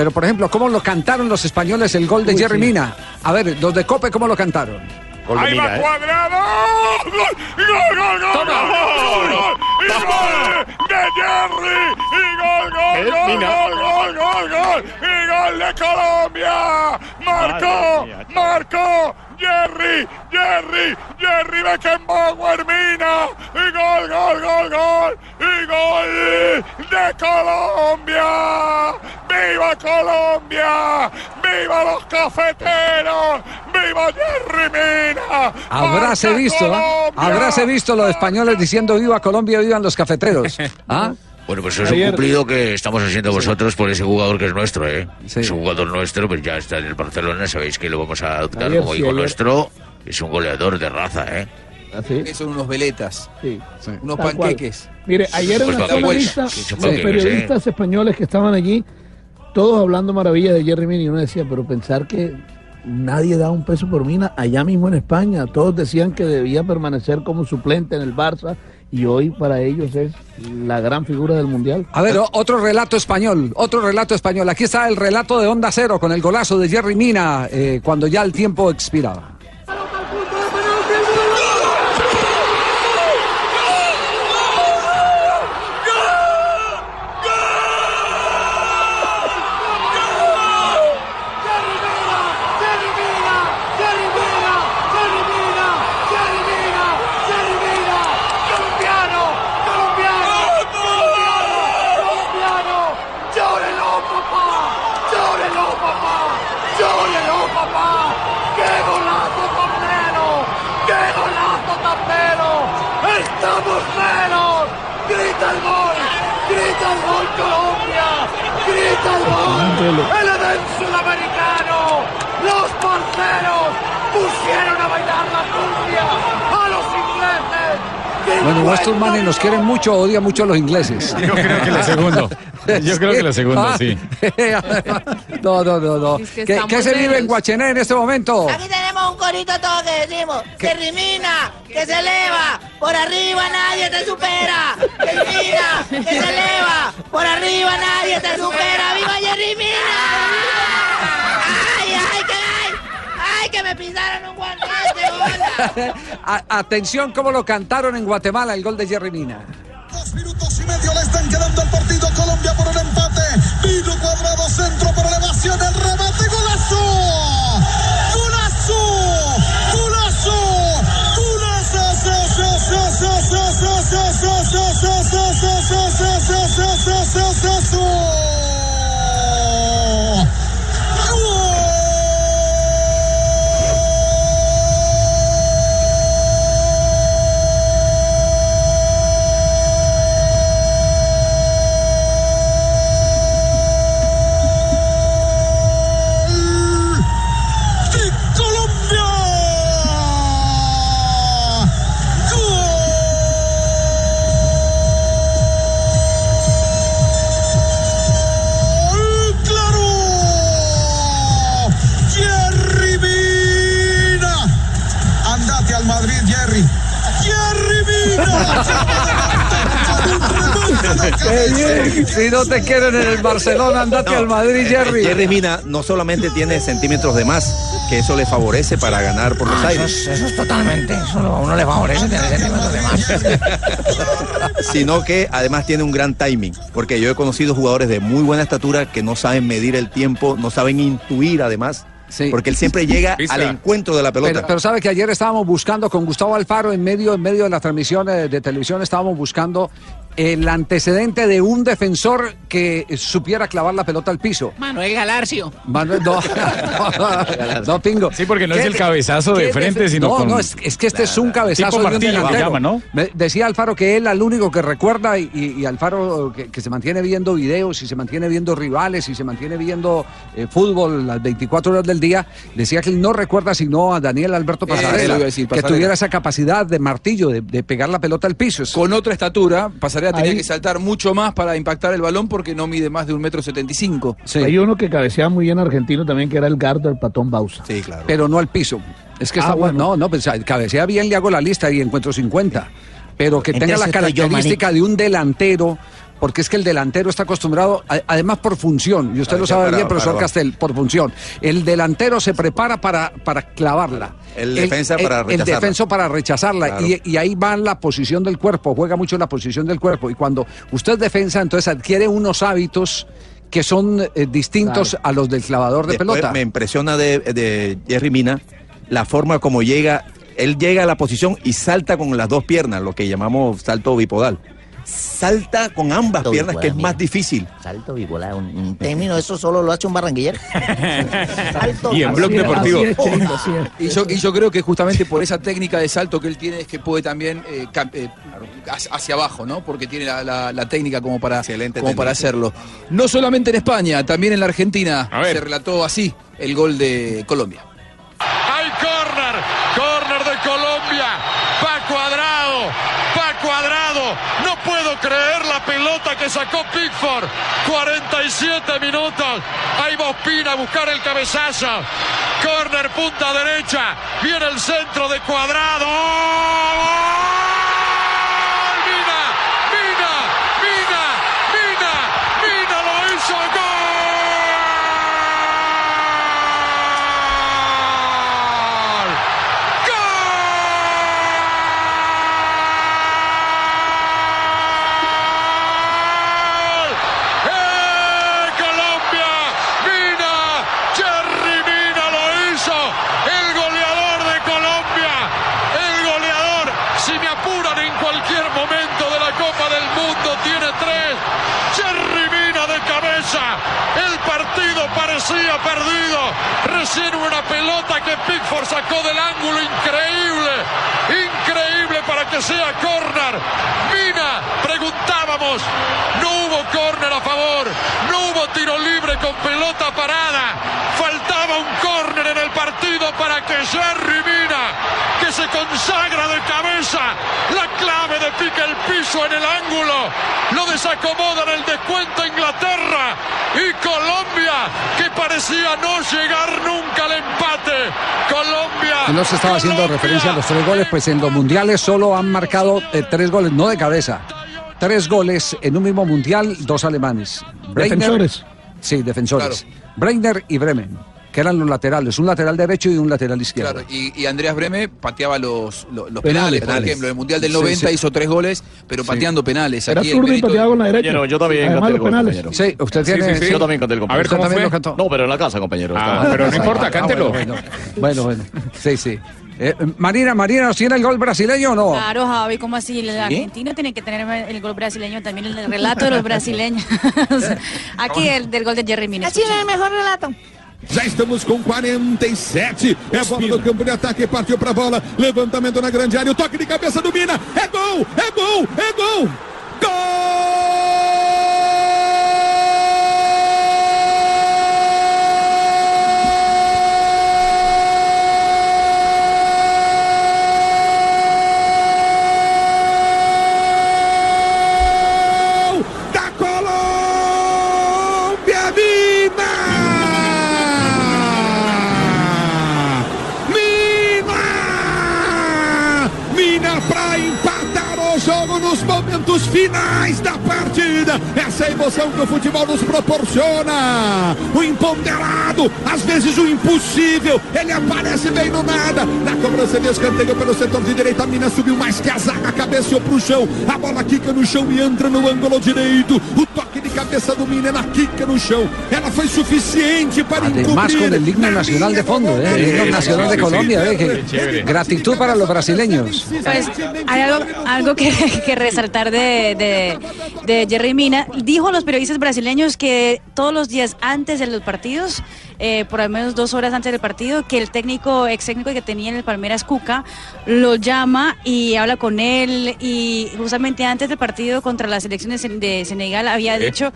pero por ejemplo, ¿cómo lo cantaron los españoles el gol de Uy, Jerry sí. Mina? A ver, los de Cope, ¿cómo lo cantaron? Ahí va cuadrado. ¡Gol! ¡Gol, gol, gol! Toma. ¡Gol! ¡Gol! ¡Y gol de Jerry! ¡Y gol, gol, Es gol, Mina. gol, gol, gol, gol! ¡Y gol de Colombia! ¡Marcó! ¡Marcó! Jerry, Jerry, Jerry Beckenbauer Mina y gol, gol, gol, gol y gol de Colombia. ¡Viva Colombia! ¡Viva los cafeteros! ¡Viva Jerry Mina! Habráse ¡Marca visto, ¿ah? Colombia! habráse visto los españoles diciendo viva Colombia, vivan los cafeteros. ¿Ah? Bueno, pues eso es un Ayer- cumplido que estamos haciendo vosotros por ese jugador que es nuestro, ¿eh? Sí. Es un jugador nuestro, pues ya está en el Barcelona, sabéis que lo vamos a adoptar Ayer como sí, hijo ayer. nuestro. Es un goleador de raza, ¿eh? Así. Que son unos veletas, Sí. unos Tal cual. panqueques. Mire, ayer en Pues la lista, que son los periodistas españoles que estaban allí, todos hablando maravillas de Jerry Mina, y uno decía, pero pensar que nadie da un peso por Mina allá mismo en España. Todos decían que debía permanecer como suplente en el Barça, y hoy para ellos es la gran figura del Mundial. A ver, otro relato español, otro relato español. Aquí está el relato de Onda Cero con el golazo de Jerry Mina eh, cuando ya el tiempo expiraba. ¡Colombiano! ¡Colombiano! ¡Colombiano! ¡Colombiano! ¡Llórelo, papá! ¡Llórelo, papá! ¡Llórelo, papá! ¡Qué golazo tan pleno! ¡Qué golazo tan pleno! ¡Estamos plenos! ¡Grita el gol! ¡Grita el gol Colombia! ¡Grita el gol! ¡El Edén sudamericano! ¡Los parceros pusieron a bailar la cumbia a los ingleses! Bueno, estos manes nos quieren mucho, odian mucho a los ingleses. Yo creo que la segunda. Yo creo que la segunda, sí. No, no, no, no. Es que ¿Qué, qué se vive en. Guachené en este momento? Tenemos un corito todo que decimos, que rimina, que se eleva, por arriba nadie te supera, que rimina, que se eleva, por arriba nadie te supera, ¡viva Jerry Mina! ¡Ay, ay, que ay! ¡Ay, que me pisaron un guanete, hola! A- atención cómo lo cantaron en Guatemala el gol de Jerry Mina. Dos minutos y medio le están quedando al partido Colombia por el empate. Vino cuadrado centro por elevación, el remate. Golazo. Si no te quieren en el Barcelona, andate al Madrid, Jerry. Jerry Mina no solamente tiene centímetros de más, que eso le favorece para ganar por los aires, Eso es totalmente, eso a uno le favorece tener centímetros de más. sino que además tiene un gran timing, porque yo he conocido jugadores de muy buena estatura que no saben medir el tiempo, no saben intuir además, Sí. porque él siempre llega Pisa. al encuentro de la pelota. Pero, pero sabe que ayer estábamos buscando con Gustavo Alfaro en medio, en medio de la transmisión eh, de televisión, estábamos buscando el antecedente de un defensor que supiera clavar la pelota al piso. Manuel Galarcio. Manuel, no, no, no, Pingo. Sí, porque no es ¿Qué el cabezazo de frente, sino No, con- no, es, es que este es un cabezazo Tipo de un martillo, delantero. le llaman, ¿no? Me decía Alfaro que él al único que recuerda y, y- y Alfaro que, que se mantiene viendo videos y se mantiene viendo rivales y se mantiene viendo eh, fútbol las 24 horas del día, decía que él no recuerda sino a Daniel Alberto Pasarela, que tuviera esa capacidad de martillo, de, de pegar la pelota al piso. Con otra estatura, Pasarela tenía que saltar mucho más para impactar el balón porque no mide más de un metro setenta y cinco. Hay uno que cabeceaba muy bien argentino también, que era el Gardo, el patón Bausa. Sí, claro. pero no al piso. Es que Ah, está bueno. No, no, pues cabecea bien, le hago la lista y encuentro 50. Pero que tenga la yo, característica de un delantero porque es que el delantero está acostumbrado, a- además por función, y usted Ah, lo sabe para- bien, profesor para- Castel, por función. El delantero se prepara para, para clavarla. El defensa para El rechazarla. defensa para rechazarla. Claro. Y, y ahí va la posición del cuerpo, juega mucho la posición del cuerpo. Y cuando usted defensa, entonces adquiere unos hábitos que son eh, distintos a los del clavador de Después pelota. Me impresiona de, de Jerry Mina la forma como llega. Él llega a la posición y salta con las dos piernas, lo que llamamos salto bipodal. Salta con ambas Salto piernas, que es más mira. difícil. Salto bipolar, un, un término, eso solo lo hace un barranquillero. Salto Y en Blog Deportivo. Y yo, y yo creo que justamente por esa técnica de salto que él tiene es que puede también eh, eh, hacia- abajo, ¿no? Porque tiene la, la- la técnica como para, como para hacerlo. No solamente en España, también en la Argentina se relató así el gol de Colombia. Hay córner, córner de Colombia. Va cuadrado, va cuadrado. Creer la pelota que sacó Pickford. 47 minutos. Ahí va a buscar el cabezazo. Córner, punta derecha. Viene el centro de cuadrado. ¡Gol! Mina, Mina, Mina, Mina, Mina lo hizo. ¡Gol! ¡Gol! ¡Eh, Colombia! ¡Mina! ¡Jerry Mina lo hizo! ¡El goleador de Colombia! ¡El goleador! Si me apuran en cualquier momento de la Copa del Mundo, tiene tres. ¡Jerry Mina de cabeza! El partido parecía perdido. Recién una pelota que Pickford sacó del ángulo increíble. Increíble para que sea córner. Mina, preguntábamos. No hubo córner a favor. No hubo tiro libre con pelota parada. Faltaba un córner en el partido para que Jerry Mina, que se consagra de cabeza, la clave de pica el piso en el ángulo. Lo desacomoda en el descuento Inglaterra. Y Colombia, que parecía no llegar nunca al empate. Colombia. Y no se estaba haciendo referencia a los tres goles, pues en los mundiales solo han marcado eh, tres goles, no de cabeza. Tres goles en un mismo mundial, dos alemanes. Defensores. Sí, defensores. Breiner y Bremen, que eran los laterales, un lateral derecho y un lateral izquierdo. Claro, y, y Andreas Breme pateaba los, los, los Penales. penales, por ejemplo. En el Mundial del Sí, 90 sí. hizo tres goles, pero pateando penales. Era Aquí el zurdo y pateaba con la derecha. Compañero, yo también Además, canté el los gol, penales. compañero. Sí, usted tiene. Yo también canté el gol. A ver, ¿Usted ¿cómo también fue? lo cantó? No, pero en la casa, compañero. Ah, pero no importa, Ah, cántelo. bueno, Bueno, bueno. Sí, sí. Eh, Marina, Marina, ¿nos tiene el gol brasileño o no? Claro, Javi, ¿cómo así? El argentino tiene que tener el gol brasileño también, el relato de los brasileños. Aquí el del gol de Jerry Mina. Así es el mejor relato. Já estamos com 47. É bola no campo de ataque, partiu pra bola. Levantamento na grande área, o toque de cabeça do Mina. É gol, é gol, é gol. Gol momentos finais da partida. Essa é a emoção que o futebol nos proporciona. O imponderado, às vezes o impossível. Ele aparece bem no nada. Na cobrança de escanteio pelo setor de direita, a Mina subiu mais que a zaga, cabeceou pro chão. A bola quica no chão e entra no ângulo direito. O toque cabeça do Mina na quica no chão. Ela foi suficiente para Además con el himno nacional de fondo, ¿eh? el himno nacional de Colombia. ¿eh? Que- gratitud para los brasileños. Pues hay algo, algo que, que resaltar de, de, de Jerry Mina. Dijo a los periodistas brasileños que todos los días antes de los partidos, eh, por al menos dos horas antes del partido, que el técnico, ex técnico que tenía en el Palmeiras, Cuca, lo llama y habla con él. Y justamente antes del partido contra las selecciones de Senegal había ¿Eh? dicho.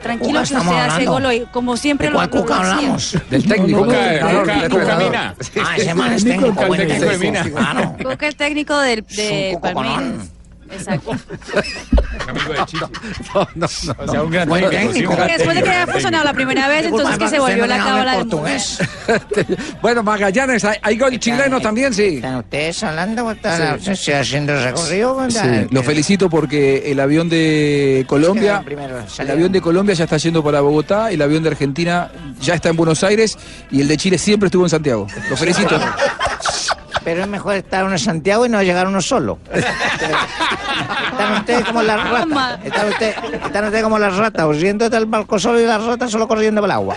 Tranquilo Cuca que usted hace gol hoy, como siempre ¿De lo Cuca hablamos? Del técnico. Cuca, Cuca, Cuca Mina. Ah, ese man es técnico, bueno, El técnico de Mina. Mina. Claro. Cuca es técnico del, de Exacto. Amigo de Chichi. No, no, no. O sea, un gran técnico, sí, Después de que haya funcionado la primera vez, entonces que se volvió la cábala del portugués. bueno, Magallanes, ¿hay, hay gol chileno también? Sí. ¿Están ustedes hablando? ¿Están ustedes haciendo el recorrido? Sí, lo felicito porque el avión de Colombia, el avión de Colombia ya está yendo para Bogotá, el avión de Argentina ya está en Buenos Aires y el de Chile siempre estuvo en Santiago. Lo felicito. Pero es mejor estar uno en Santiago y no llegar uno solo. Están ustedes como las ratas. Están ustedes, están ustedes como las ratas, huyendo del barco solo y las ratas solo corriendo por el agua.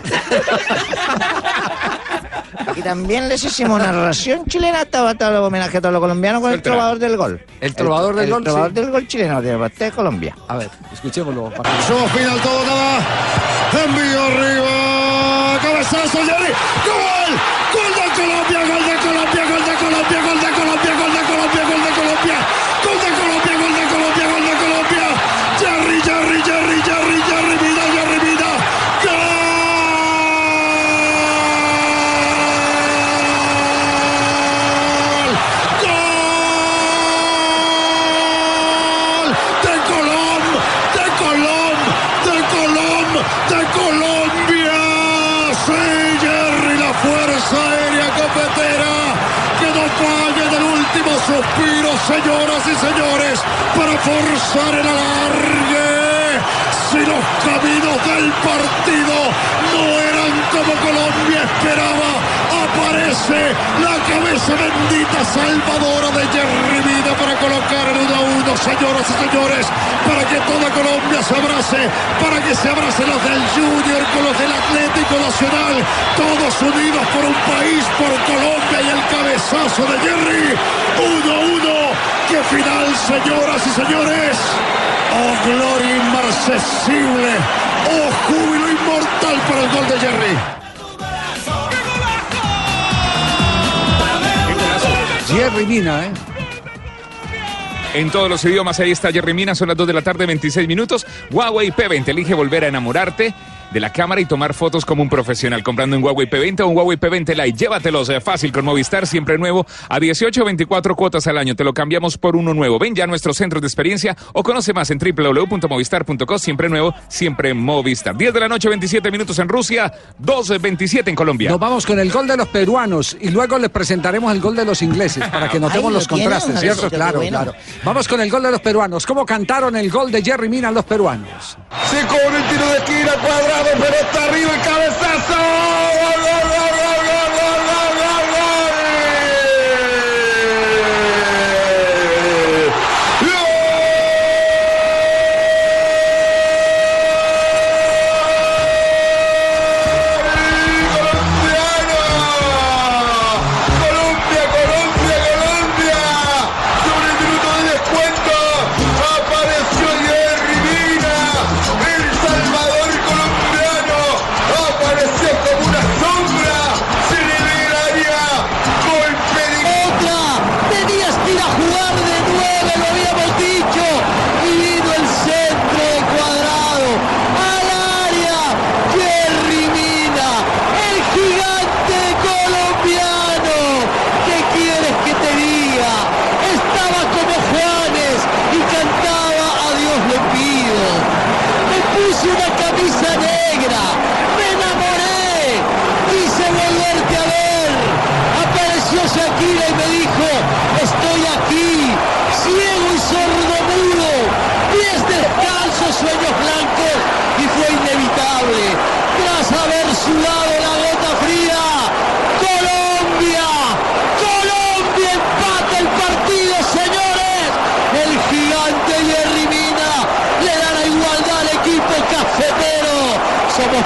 Y también les hicimos narración chilena, estaba todo el homenaje a todos los colombianos con el trovador del gol. El trovador del el gol, trovador sí. del gol chileno de parte de Colombia. A ver, escuchémoslo. Somos final todo nada. Envío arriba. Cabezazo, Jerry. ¡Gol! ¡Gol Colombia! ¡Gol de Colombia! ¡Gol de Colombia! ¡Gol de Colombia! ¡Gol de Colombia! Suspiro, señoras y señores, para forzar el alargue! Si los caminos del partido no como Colombia esperaba, aparece la cabeza bendita salvadora de Jerry Vida para colocar el 1 a 1, señoras y señores, para que toda Colombia se abrace, para que se abracen los del Junior con los del Atlético Nacional, todos unidos por un país, por Colombia y el cabezazo de Jerry. 1 a 1, qué final, señoras y señores. Oh, gloria inmarcesible. Oh, júbilo inmortal para el gol de Jerry. Jerry Mina, ¿eh? En todos los idiomas, ahí está Jerry Mina, son las 2 de la tarde, 26 minutos. Huawei P20, elige volver a enamorarte de la cámara y tomar fotos como un profesional. Comprando un Huawei P20 o un Huawei P20 Lite, llévatelos eh, fácil con Movistar, siempre nuevo, a 18 o 24 cuotas al año. Te lo cambiamos por uno nuevo. Ven ya a nuestros centros de experiencia o conoce más en www.movistar.co. Siempre nuevo, siempre Movistar. 10 de la noche, 27 minutos en Rusia, 2.27 en Colombia. Nos vamos con el gol de los peruanos y luego les presentaremos el gol de los ingleses para que notemos Ay, ¿lo los tiene? contrastes, ¿cierto? Claro, bueno. claro. Vamos con el gol de los peruanos. ¿Cómo cantaron el gol de Jerry Mina los peruanos? Se cobra el tiro de esquina cuadrado, pero está arriba el cabezazo. ¡Gol, gol, gol, gol, gol,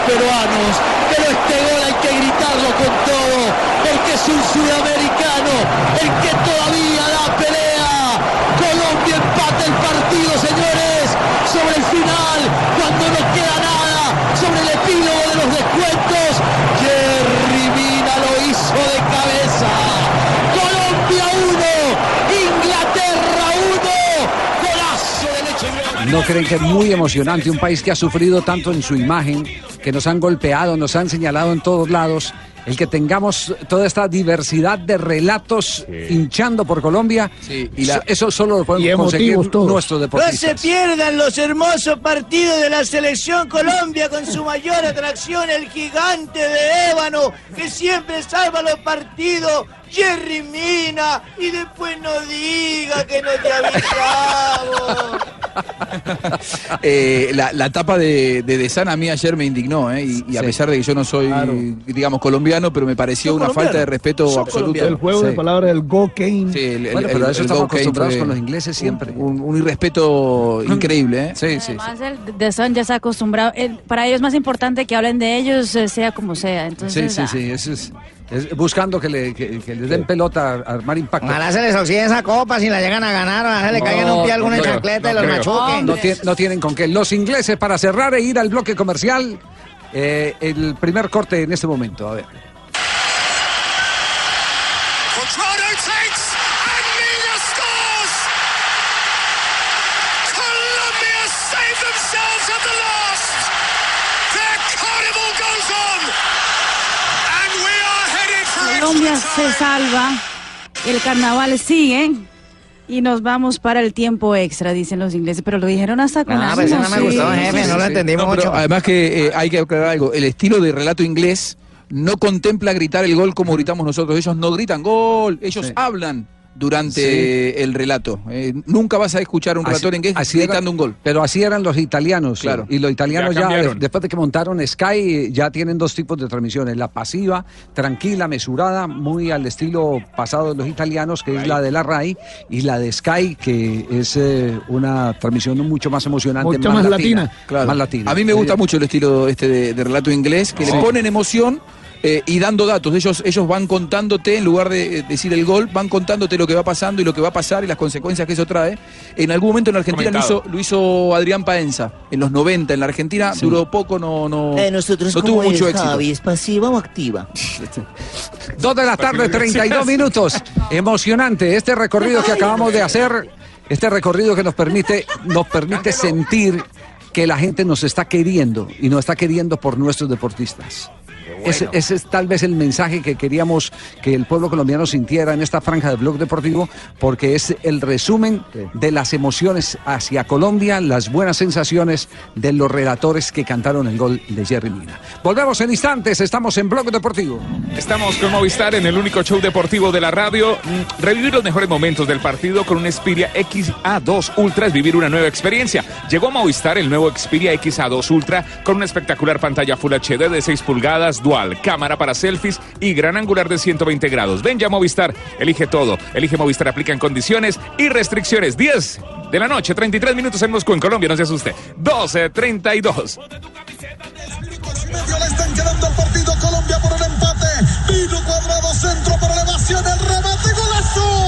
peruanos, pero este gol hay que gritarlo con todo, porque es un sudamericano el que todavía da pelea. Nos creen que es muy emocionante? Un país que ha sufrido tanto en su imagen, que nos han golpeado, nos han señalado en todos lados. El que tengamos toda esta diversidad de relatos hinchando por Colombia, y la- eso, solo lo podemos conseguir todos. nuestros No se deportistas. pierdan los hermosos partidos de la selección Colombia con su mayor atracción, el gigante de ébano que siempre salva los partidos, Jerry Mina, y después no diga que no te avisamos. Eh, la, la tapa de, de De Sana a mí ayer me indignó, ¿eh? y, y a Sí. pesar de que yo no soy, digamos, colombiano, pero me pareció una falta de respeto absoluta. El juego de Sí. palabras del Go Kane. Sí, el- Bueno, el- pero el- eso el estamos Go Kane acostumbrados con los ingleses siempre. Un, un irrespeto increíble, ¿eh? Sí, sí. Además, el The Sun ya se ha acostumbrado. el- para ellos es más importante que hablen de ellos, eh, sea como sea. Sí, Entonces, sí, ah, sí, eso es, es buscando que le, que, que les den pelota a armar impacto. Ojalá se les oxide esa copa si la llegan a ganar, ojalá se le caiga en un pie alguna no chancleta y no los creo. machuquen. No, no tienen con qué. Los ingleses, para cerrar e ir al bloque comercial, eh, el primer corte en este momento. A ver. Se salva, el carnaval sigue y nos vamos para el tiempo extra, dicen los ingleses. Pero lo dijeron hasta con No, pues no me sí. gustó, jefe, no lo entendimos No, pero mucho. además que eh, hay que aclarar algo. El estilo de relato inglés no contempla gritar el gol como gritamos nosotros. Ellos no gritan gol, ellos Sí. hablan durante el relato. Eh, nunca vas a escuchar a un relator inglés gritando un gol. Pero así eran los italianos. Claro. Y los italianos Ya de- después de que montaron Sky, ya tienen dos tipos de transmisiones. La pasiva, tranquila, mesurada, muy al estilo pasado de los italianos, que es la de la RAI, y la de Sky, que es eh, una transmisión mucho más emocionante. Mucho más latina. Claro. Más latina. A mí me gusta mucho el estilo este de, de relato inglés, que Sí. le ponen emoción eh, y dando datos. Ellos, ellos van contándote, en lugar de eh, decir el gol, van contándote lo que va pasando y lo que va a pasar y las consecuencias que eso trae. En algún momento en Argentina lo hizo, lo hizo Adrián Paenza, en los 90 en la Argentina, duró poco, no, no, Eh, nosotros, no tuvo ¿cómo mucho es, éxito. Javi? ¿Es pasiva o activa? Dos de la tarde, 32 minutos. Emocionante este recorrido que acabamos de hacer, este recorrido que nos permite, nos permite sentir que la gente nos está queriendo y nos está queriendo por nuestros deportistas. Ese, ese es tal vez el mensaje que queríamos que el pueblo colombiano sintiera en esta franja de blog deportivo, porque es el resumen de las emociones hacia Colombia, las buenas sensaciones de los relatores que cantaron el gol de Jerry Mina. Volvemos en instantes, estamos en blog deportivo. Estamos con Movistar en el único show deportivo de la radio. Mm, Revivir los mejores momentos del partido con un Xperia XA2 Ultra es vivir una nueva experiencia. Llegó a Movistar el nuevo Xperia XA2 Ultra con una espectacular pantalla Full HD de 6 pulgadas, cámara para selfies y gran angular de 120 grados. Ven ya Movistar, elige todo. Elige Movistar, aplican condiciones y restricciones. 10 de la noche, 33 minutos en Moscú, en Colombia, no se asuste. 12.32. Están quedando el partido Colombia por el empate. Vino cuadrado centro para elevación. El remate golazo.